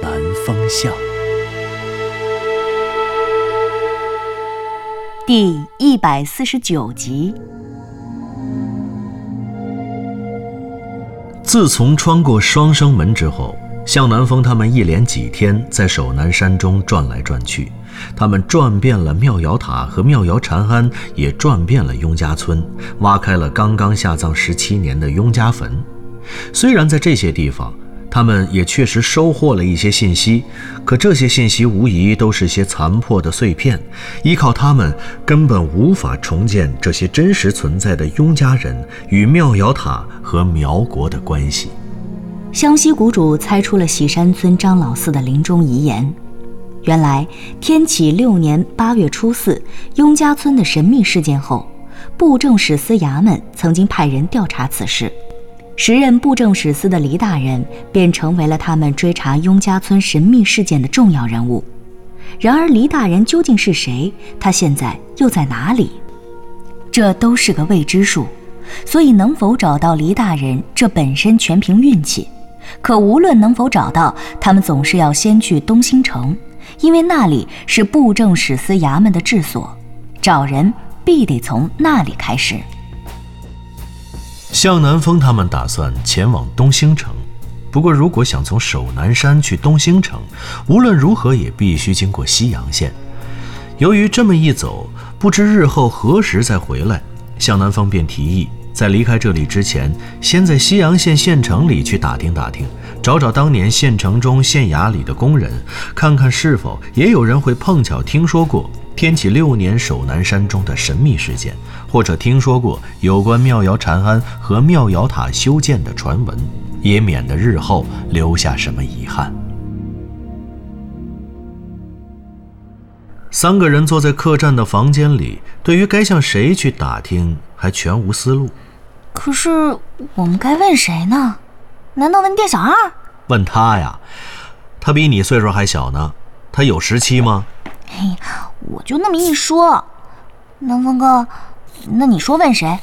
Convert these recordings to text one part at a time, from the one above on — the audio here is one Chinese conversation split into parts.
南风向》第一百四十九集。自从穿过双生门之后，向南风他们一连几天在守南山中转来转去，他们转遍了庙瑶塔和庙瑶禅庵，也转遍了雍家村，挖开了刚刚下葬十七年的雍家坟。虽然在这些地方，他们也确实收获了一些信息，可这些信息无疑都是些残破的碎片，依靠他们根本无法重建这些真实存在的雍家人与妙瑶塔和苗国的关系。湘西谷主猜出了喜山村张老四的临终遗言。原来天启六年八月初四，雍家村的神秘事件后，布政使司衙门曾经派人调查此事。时任布政使司的黎大人便成为了他们追查雍家村神秘事件的重要人物。然而，黎大人究竟是谁？他现在又在哪里？这都是个未知数。所以，能否找到黎大人，这本身全凭运气。可无论能否找到，他们总是要先去东兴城，因为那里是布政使司衙门的治所，找人必得从那里开始。向南风他们打算前往东兴城，不过如果想从守南山去东兴城，无论如何也必须经过西阳县。由于这么一走，不知日后何时再回来，向南风便提议，在离开这里之前，先在西阳县县城里去打听打听，找找当年县城中县衙里的工人，看看是否也有人会碰巧听说过天启六年守南山中的神秘事件。或者听说过有关庙窑禅庵和庙窑塔修建的传闻，也免得日后留下什么遗憾。三个人坐在客栈的房间里，对于该向谁去打听还全无思路。可是我们该问谁呢？难道问店小二？问他呀，他比你岁数还小呢，他有十七吗？嘿，我就那么一说，南风哥。那你说问谁？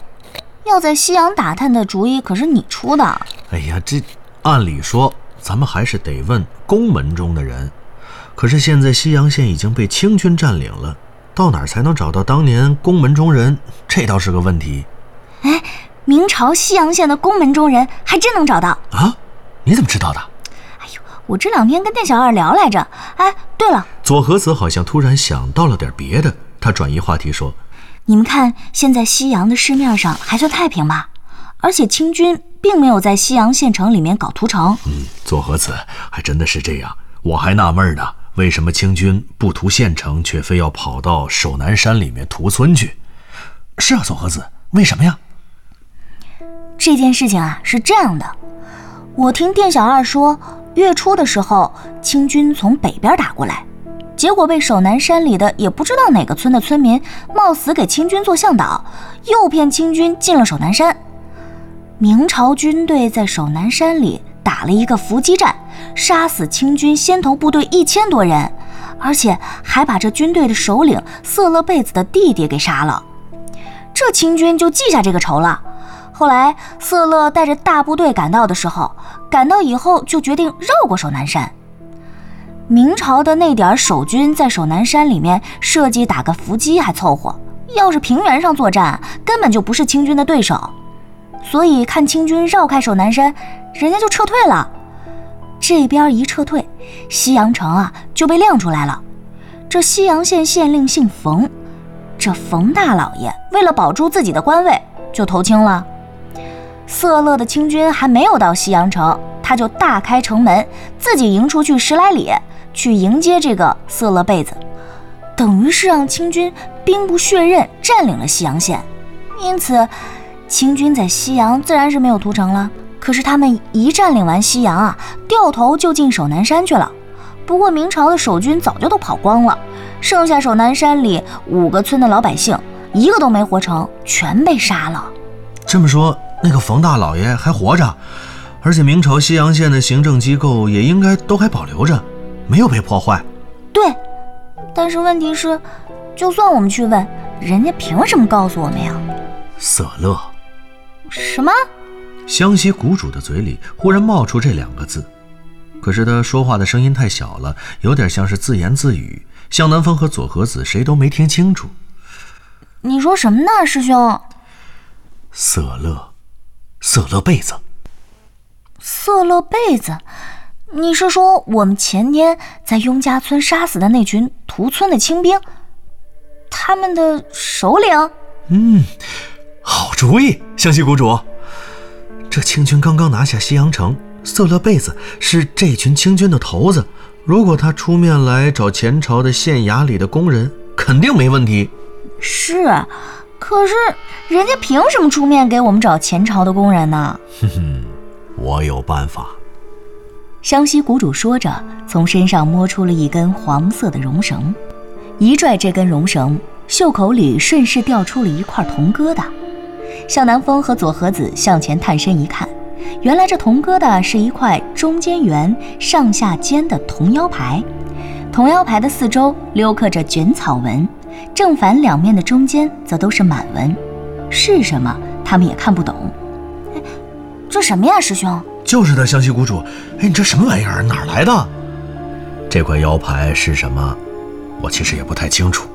要在西洋打探的主意可是你出的。哎呀，这按理说咱们还是得问宫门中的人。可是现在西阳县已经被清军占领了，到哪儿才能找到当年宫门中人？这倒是个问题。哎，明朝西阳县的宫门中人还真能找到啊？你怎么知道的？我这两天跟店小二聊来着。哎，对了，左和子好像突然想到了点别的，他转移话题说。你们看，现在西阳的市面上还算太平吧？而且清军并没有在西阳县城里面搞屠城。嗯，左和子还真的是这样。我还纳闷呢，为什么清军不屠县城，却非要跑到守南山里面屠村去？是啊，左和子，为什么呀？这件事情啊是这样的，我听店小二说，月初的时候，清军从北边打过来。结果被守南山里的也不知道哪个村的村民冒死给清军做向导，诱骗清军进了守南山。明朝军队在守南山里打了一个伏击战，杀死清军先头部队一千多人，而且还把这军队的首领色勒贝子的弟弟给杀了。这清军就记下这个仇了。后来色勒带着大部队赶到的时候，赶到以后就决定绕过守南山。明朝的那点守军在守南山里面设计打个伏击还凑合，要是平原上作战，根本就不是清军的对手。所以看清军绕开守南山，人家就撤退了。这边一撤退，西阳城啊就被亮出来了。这西阳县县令姓冯，这冯大老爷为了保住自己的官位，就投清了。色勒的清军还没有到西阳城，他就大开城门，自己迎出去十来里。去迎接这个色勒贝子，等于是让清军兵不血刃占领了西阳县，因此清军在西阳自然是没有屠城了。可是他们一占领完西阳啊，掉头就进守南山去了，不过明朝的守军早就都跑光了，剩下守南山里五个村的老百姓，一个都没活成，全被杀了。这么说，那个冯大老爷还活着，而且明朝西阳县的行政机构也应该都还保留着，没有被破坏。对，但是问题是，就算我们去问，人家凭什么告诉我们呀？色勒。什么？湘西谷主的嘴里忽然冒出这两个字，可是他说话的声音太小了，有点像是自言自语。向南风和左和子谁都没听清楚。你说什么呢，师兄？色勒，色勒被子。色勒贝子？你是说我们前天在雍家村杀死的那群屠村的清兵，他们的首领？嗯，好主意，湘西谷主。这清军刚刚拿下西阳城，色勒贝子是这群清军的头子。如果他出面来找前朝的县衙里的工人，肯定没问题。是，可是人家凭什么出面给我们找前朝的工人呢？哼哼，我有办法。湘西谷主说着，从身上摸出了一根黄色的绒绳，一拽这根绒绳，袖口里顺势掉出了一块铜疙瘩。向南风和左和子向前探身一看，原来这铜疙瘩是一块中间圆、上下尖的铜腰牌。铜腰牌的四周镂刻着卷草纹，正反两面的中间则都是满纹。是什么？他们也看不懂。这什么呀，师兄？就是的，湘西谷主。哎，你这什么玩意儿？哪来的？这块腰牌是什么？我其实也不太清楚。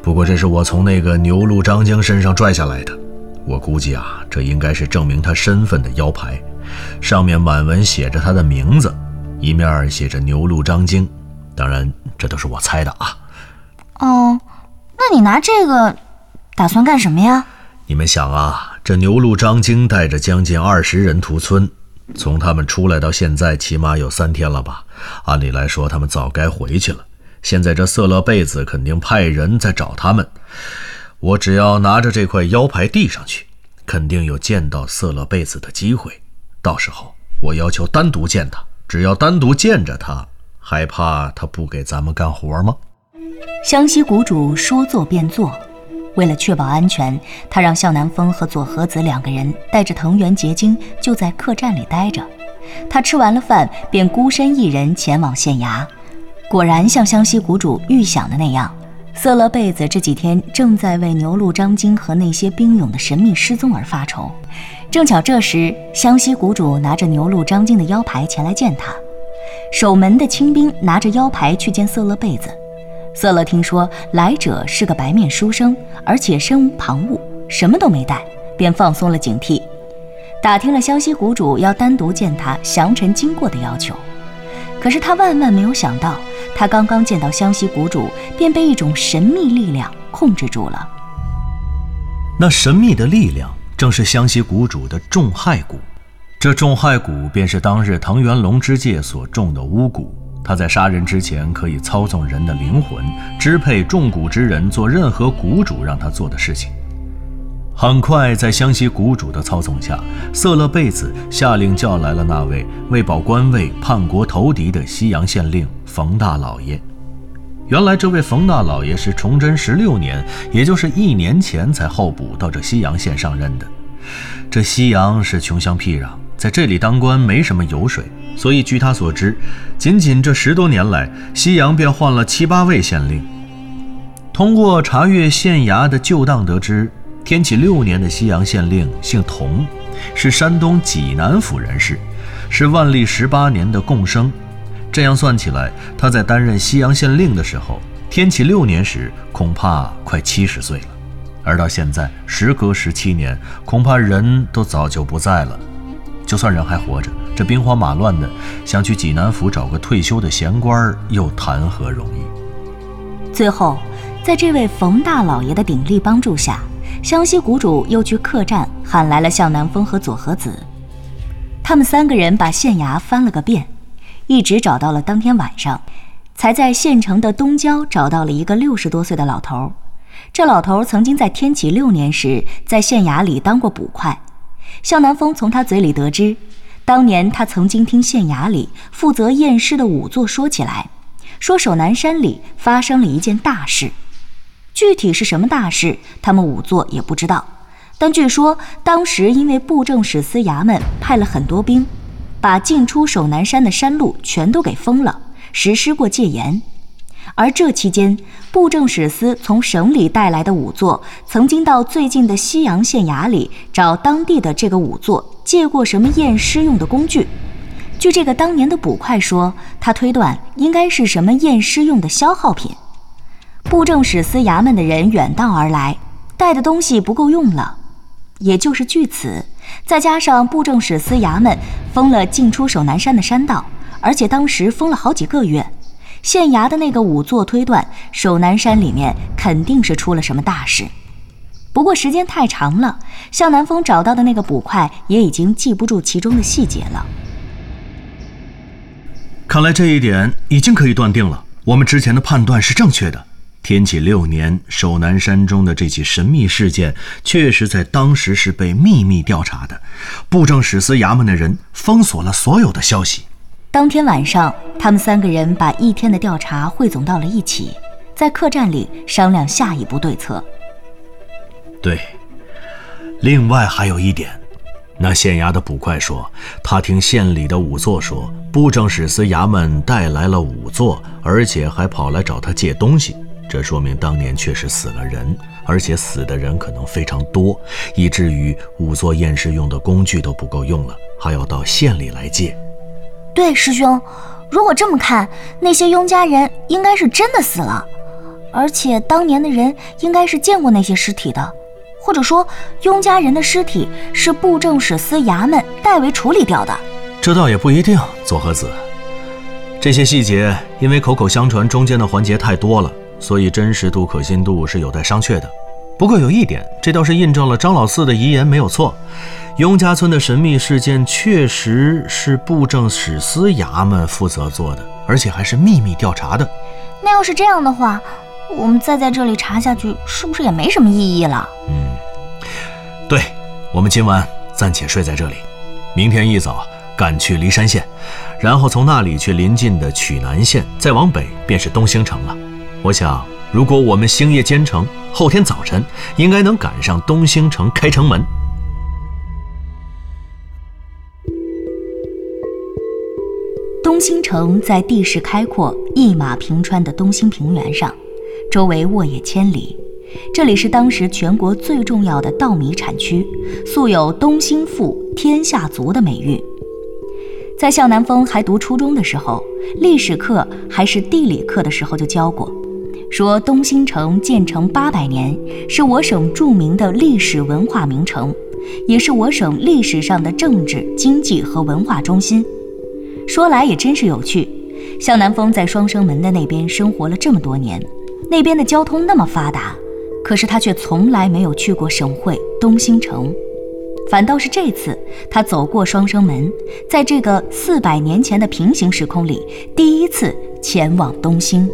不过这是我从那个牛鹿张京身上拽下来的。我估计啊，这应该是证明他身份的腰牌，上面满文写着他的名字，一面写着牛鹿张京。当然，这都是我猜的啊。哦，那你拿这个打算干什么呀？你们想啊，这牛鹿张京带着将近二十人屠村，从他们出来到现在，起码有三天了吧？按理来说，他们早该回去了。现在这色勒贝子肯定派人在找他们。我只要拿着这块腰牌递上去，肯定有见到色勒贝子的机会。到时候我要求单独见他，只要单独见着他，还怕他不给咱们干活吗？湘西谷主说做便做，为了确保安全，他让向南风和左和子两个人带着藤原结晶就在客栈里待着。他吃完了饭，便孤身一人前往县衙。果然像湘西谷主预想的那样。色勒贝子这几天正在为牛鹿张京和那些兵勇的神秘失踪而发愁，正巧这时湘西谷主拿着牛鹿张京的腰牌前来见他。守门的清兵拿着腰牌去见色勒贝子，色勒听说来者是个白面书生，而且身无旁骛，什么都没带，便放松了警惕，打听了湘西谷主要单独见他详陈经过的要求。可是他万万没有想到。他刚刚见到湘西谷主，便被一种神秘力量控制住了。那神秘的力量正是湘西谷主的重害蛊。这重害蛊便是当日藤原龙之介所中的巫蛊。他在杀人之前可以操纵人的灵魂，支配中蛊之人做任何谷主让他做的事情。很快，在湘西谷主的操纵下，色勒贝子下令叫来了那位为保官位、叛国投敌的西阳县令冯大老爷。原来，这位冯大老爷是崇祯十六年，也就是一年前才候补到这西阳县上任的。这西阳是穷乡僻壤，在这里当官没什么油水，所以据他所知，仅仅这十多年来，西阳便换了七八位县令。通过查阅县衙的旧档得知。天启六年的西阳县令姓童，是山东济南府人士，是万历十八年的贡生。这样算起来，他在担任西阳县令的时候，天启六年时恐怕快七十岁了。而到现在，时隔十七年，恐怕人都早就不在了。就算人还活着，这兵荒马乱的，想去济南府找个退休的闲官，又谈何容易？最后，在这位冯大老爷的鼎力帮助下。湘西谷主又去客栈喊来了向南风和左和子，他们三个人把县衙翻了个遍，一直找到了当天晚上，才在县城的东郊找到了一个六十多岁的老头。这老头曾经在天启六年时在县衙里当过捕快。向南风从他嘴里得知，当年他曾经听县衙里负责验尸的仵作说起来，说守南山里发生了一件大事。具体是什么大事，他们仵作也不知道。但据说当时因为布政使司衙门派了很多兵，把进出守南山的山路全都给封了，实施过戒严。而这期间，布政使司从省里带来的仵作，曾经到最近的西阳县衙里找当地的这个仵作借过什么验尸用的工具。据这个当年的捕快说，他推断应该是什么验尸用的消耗品。布政使司衙门的人远道而来，带的东西不够用了，也就是据此，再加上布政使司衙门封了进出守南山的山道，而且当时封了好几个月。县衙的那个仵作推断，守南山里面肯定是出了什么大事。不过时间太长了，向南风找到的那个捕快也已经记不住其中的细节了。看来这一点已经可以断定了，我们之前的判断是正确的。天启六年，守南山中的这起神秘事件，确实在当时是被秘密调查的。布政使司衙门的人封锁了所有的消息。当天晚上，他们三个人把一天的调查汇总到了一起，在客栈里商量下一步对策。对，另外还有一点，那县衙的捕快说，他听县里的仵作说，布政使司衙门带来了仵作，而且还跑来找他借东西。这说明当年确实死了人，而且死的人可能非常多，以至于仵作验尸用的工具都不够用了，还要到县里来借。对，师兄，如果这么看，那些雍家人应该是真的死了，而且当年的人应该是见过那些尸体的，或者说雍家人的尸体是布政使司衙门代为处理掉的。这倒也不一定，左和子。这些细节因为口口相传，中间的环节太多了，所以真实度、可信度是有待商榷的。不过有一点，这倒是印证了张老四的遗言没有错。雍家村的神秘事件确实是布政使司衙门负责做的，而且还是秘密调查的。那要是这样的话，我们再在这里查下去，是不是也没什么意义了？嗯，对，我们今晚暂且睡在这里，明天一早赶去骊山县，然后从那里去临近的曲南县，再往北便是东兴城了。我想，如果我们星夜兼程，后天早晨应该能赶上东兴城开城门。东兴城在地势开阔、一马平川的东兴平原上，周围沃野千里。这里是当时全国最重要的稻米产区，素有“东兴富，天下足”的美誉。在向南风还读初中的时候，历史课还是地理课的时候就教过，说东兴城建成八百年，是我省著名的历史文化名城，也是我省历史上的政治、经济和文化中心。说来也真是有趣，向南风在双生门的那边生活了这么多年，那边的交通那么发达，可是他却从来没有去过省会东兴城，反倒是这次他走过双生门，在这个四百年前的平行时空里，第一次前往东兴。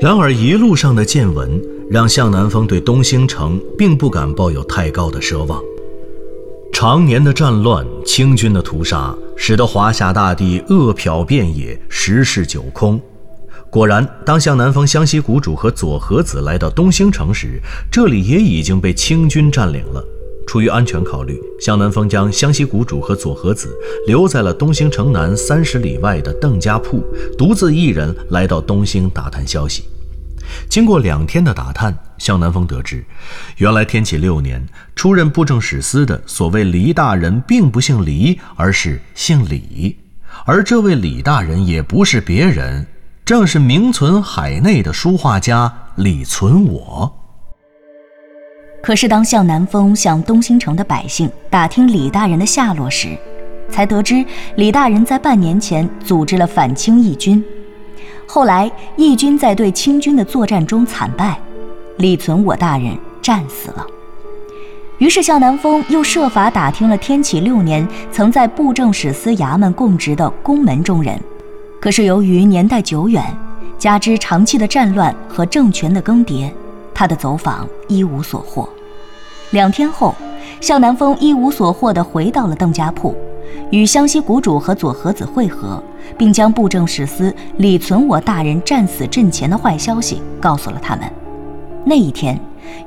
然而一路上的见闻让向南风对东兴城并不敢抱有太高的奢望。常年的战乱，清军的屠杀，使得华夏大地饿殍遍野，十室九空。果然，当向南风、湘西谷主和左和子来到东兴城时，这里也已经被清军占领了。出于安全考虑，向南风将湘西谷主和左和子留在了东兴城南三十里外的邓家铺，独自一人来到东兴打探消息。经过两天的打探，向南风得知，原来天启六年出任布政使司的所谓黎大人，并不姓黎，而是姓李。而这位李大人也不是别人，正是名存海内的书画家李存我。可是，当向南风向东兴城的百姓打听李大人的下落时，才得知李大人在半年前组织了反清义军。后来，义军在对清军的作战中惨败，李存我大人战死了。于是，向南风又设法打听了天启六年曾在布政使司衙门供职的宫门中人，可是由于年代久远，加之长期的战乱和政权的更迭，他的走访一无所获。两天后，向南风一无所获地回到了邓家铺，与湘西谷主和左和子会合，并将布政使司李存我大人战死阵前的坏消息告诉了他们。那一天，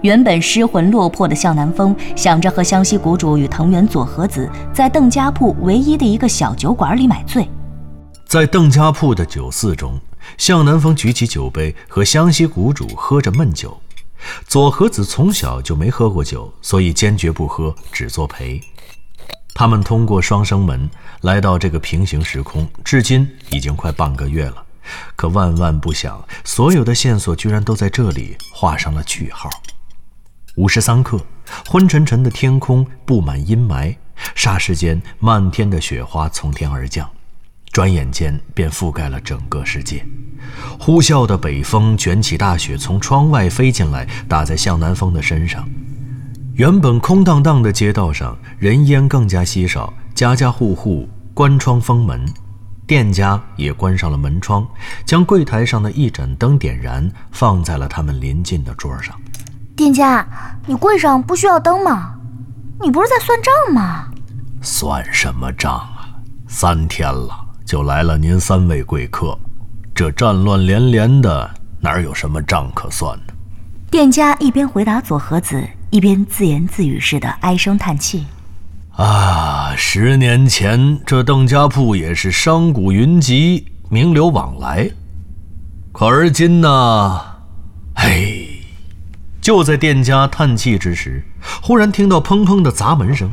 原本失魂落魄的向南风想着和湘西谷主与藤原佐和子在邓家铺唯一的一个小酒馆里买醉。在邓家铺的酒肆中，向南风举起酒杯和湘西谷主喝着闷酒。左和子从小就没喝过酒，所以坚决不喝，只作陪。他们通过双生门来到这个平行时空，至今已经快半个月了。可万万不想，所有的线索居然都在这里画上了句号。午时三刻，昏沉沉的天空布满阴霾，霎时间，漫天的雪花从天而降，转眼间便覆盖了整个世界。呼啸的北风卷起大雪，从窗外飞进来，打在向南风的身上。原本空荡荡的街道上，人烟更加稀少，家家户户关窗封门。店家也关上了门窗，将柜台上的一盏灯点燃，放在了他们临近的桌上。店家，你柜上不需要灯吗？你不是在算账吗？算什么账啊！三天了，就来了您三位贵客，这战乱连连的，哪有什么账可算呢？店家一边回答左和子，一边自言自语似的唉声叹气。啊，十年前这邓家铺也是商贾云集，名流往来。可而今呢？嘿，就在店家叹气之时，忽然听到砰砰的砸门声。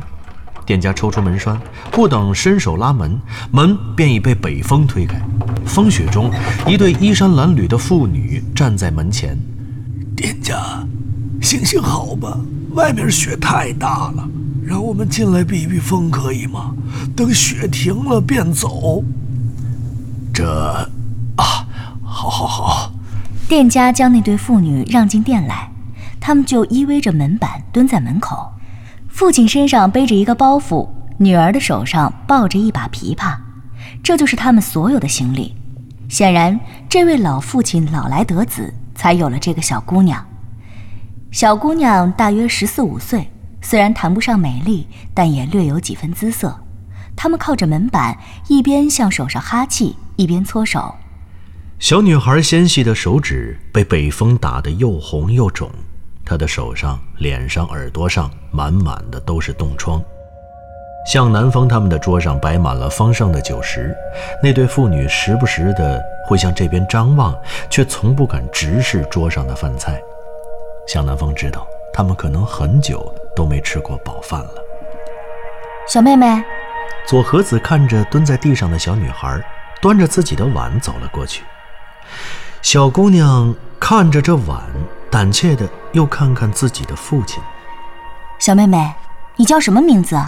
店家抽出门栓，不等伸手拉门，门便已被北风推开。风雪中，一对衣衫褴褛的妇女站在门前。店家，行行好吧，外面雪太大了。让我们进来避避风，可以吗？等雪停了便走。这，啊，好，好，好。店家将那对妇女让进店来，他们就依偎着门板蹲在门口。父亲身上背着一个包袱，女儿的手上抱着一把琵琶，这就是他们所有的行李。显然，这位老父亲老来得子，才有了这个小姑娘。小姑娘大约十四五岁。虽然谈不上美丽，但也略有几分姿色。他们靠着门板，一边向手上哈气，一边搓手。小女孩纤细的手指被北风打得又红又肿，她的手上、脸上、耳朵上满满的都是冻疮。向南风他们的桌上摆满了丰盛的酒食，那对父女时不时的会向这边张望，却从不敢直视桌上的饭菜。向南风知道。他们可能很久都没吃过饱饭了。小妹妹，左和子看着蹲在地上的小女孩，端着自己的碗走了过去。小姑娘看着这碗，胆怯的又看看自己的父亲。小妹妹，你叫什么名字？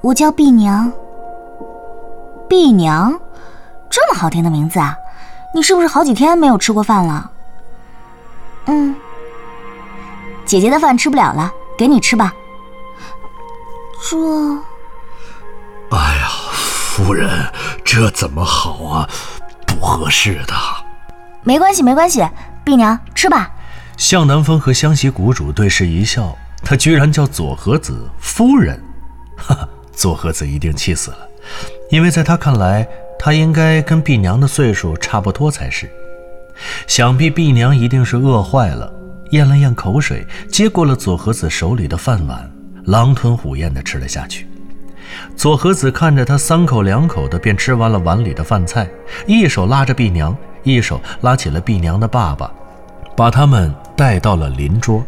我叫碧娘。碧娘，这么好听的名字啊！你是不是好几天没有吃过饭了？嗯。姐姐的饭吃不了了，给你吃吧。这……哎呀，夫人，这怎么好啊？不合适的。没关系，没关系，碧娘吃吧。向南风和湘西谷主对视一笑，他居然叫左和子夫人，哈哈，左和子一定气死了，因为在他看来，他应该跟碧娘的岁数差不多才是。想必碧娘一定是饿坏了。咽了咽口水，接过了左和子手里的饭碗，狼吞虎咽地吃了下去。左和子看着他三口两口的便吃完了碗里的饭菜，一手拉着碧娘，一手拉起了碧娘的爸爸，把他们带到了邻桌。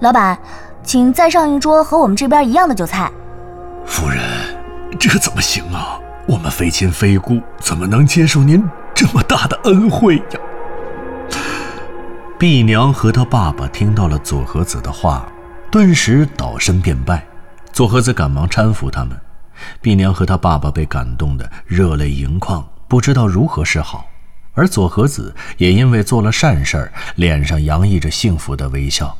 老板，请再上一桌和我们这边一样的酒菜。夫人，这怎么行啊？我们非亲非故，怎么能接受您这么大的恩惠呀？碧娘和她爸爸听到了左和子的话，顿时倒身便拜。左和子赶忙搀扶他们。碧娘和她爸爸被感动得热泪盈眶，不知道如何是好。而左和子也因为做了善事儿，脸上洋溢着幸福的微笑。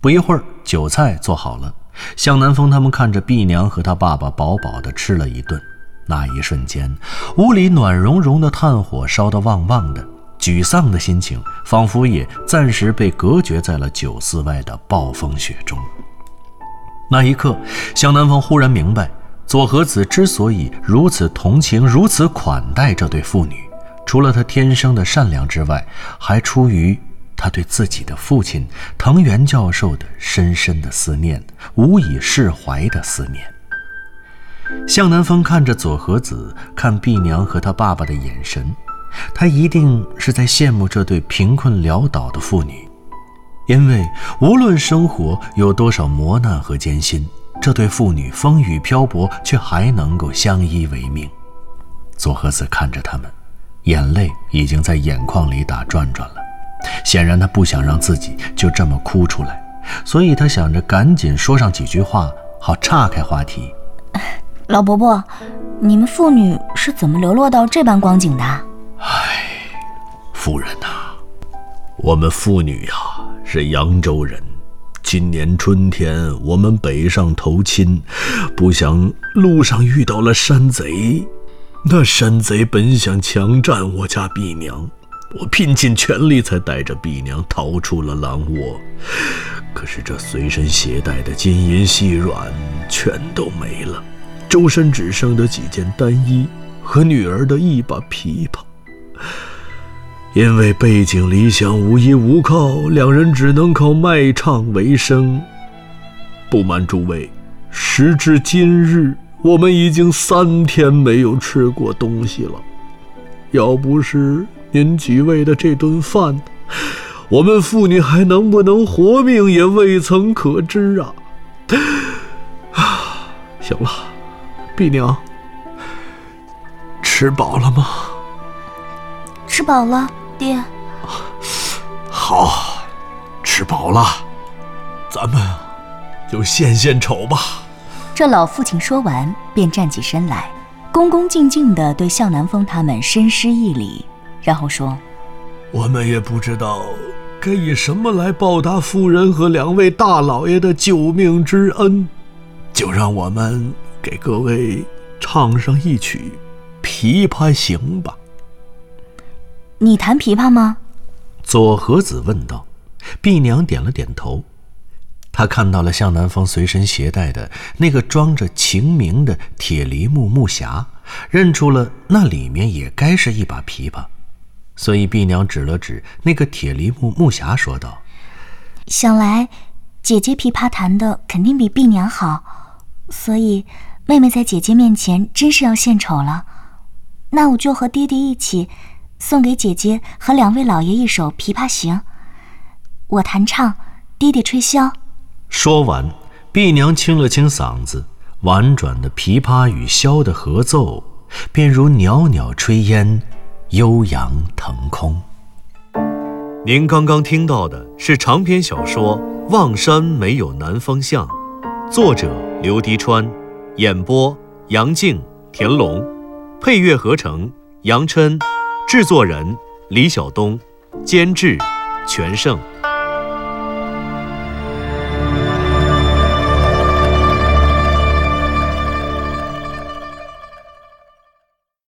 不一会儿，酒菜做好了。向南风他们看着碧娘和她爸爸饱饱地吃了一顿，那一瞬间，屋里暖融融的炭火烧得旺旺的。沮丧的心情仿佛也暂时被隔绝在了酒肆外的暴风雪中。那一刻，向南风忽然明白，左和子之所以如此同情、如此款待这对父女，除了他天生的善良之外，还出于他对自己的父亲藤原教授的深深的思念，无以释怀的思念。向南风看着左和子看碧娘和他爸爸的眼神，他一定是在羡慕这对贫困潦倒的父女，因为无论生活有多少磨难和艰辛，这对父女风雨漂泊却还能够相依为命。左和子看着他们，眼泪已经在眼眶里打转转了，显然他不想让自己就这么哭出来，所以他想着赶紧说上几句话，好岔开话题。老伯伯，你们父女是怎么流落到这般光景的？唉，夫人呐，我们父女呀是扬州人。今年春天我们北上投亲，不想路上遇到了山贼。那山贼本想强占我家婢娘，我拼尽全力才带着婢娘逃出了狼窝。可是这随身携带的金银细软全都没了。周身只剩的几件单衣和女儿的一把琵琶，因为背井离乡、无依无靠，两人只能靠卖唱为生。不瞒诸位，时至今日，我们已经三天没有吃过东西了。要不是您几位的这顿饭，我们父女还能不能活命也未曾可知啊！啊，行了。碧娘，吃饱了吗？吃饱了，爹。好，吃饱了，咱们就献献丑吧。这老父亲说完，便站起身来，恭恭敬敬地对向南风他们深施一礼，然后说：“我们也不知道该以什么来报答夫人和两位大老爷的救命之恩，就让我们。”给各位唱上一曲《琵琶行》吧。你弹琵琶吗？左和子问道。碧娘点了点头。他看到了向南风随身携带的那个装着晴明的铁梨木木匣，认出了那里面也该是一把琵琶，所以碧娘指了指那个铁梨木木匣，说道：“想来姐姐琵琶弹的肯定比碧娘好，所以。”妹妹在姐姐面前真是要献丑了，那我就和爹爹一起，送给姐姐和两位老爷一首《琵琶行》，我弹唱，爹爹吹箫。说完，碧娘清了清嗓子，婉转的琵琶与箫的合奏，便如袅袅炊烟，悠扬腾空。您刚刚听到的是长篇小说《望山没有南方向》，作者刘迪川。演播：杨静、田龙，配乐合成：杨琛，制作人：李晓东，监制：全胜。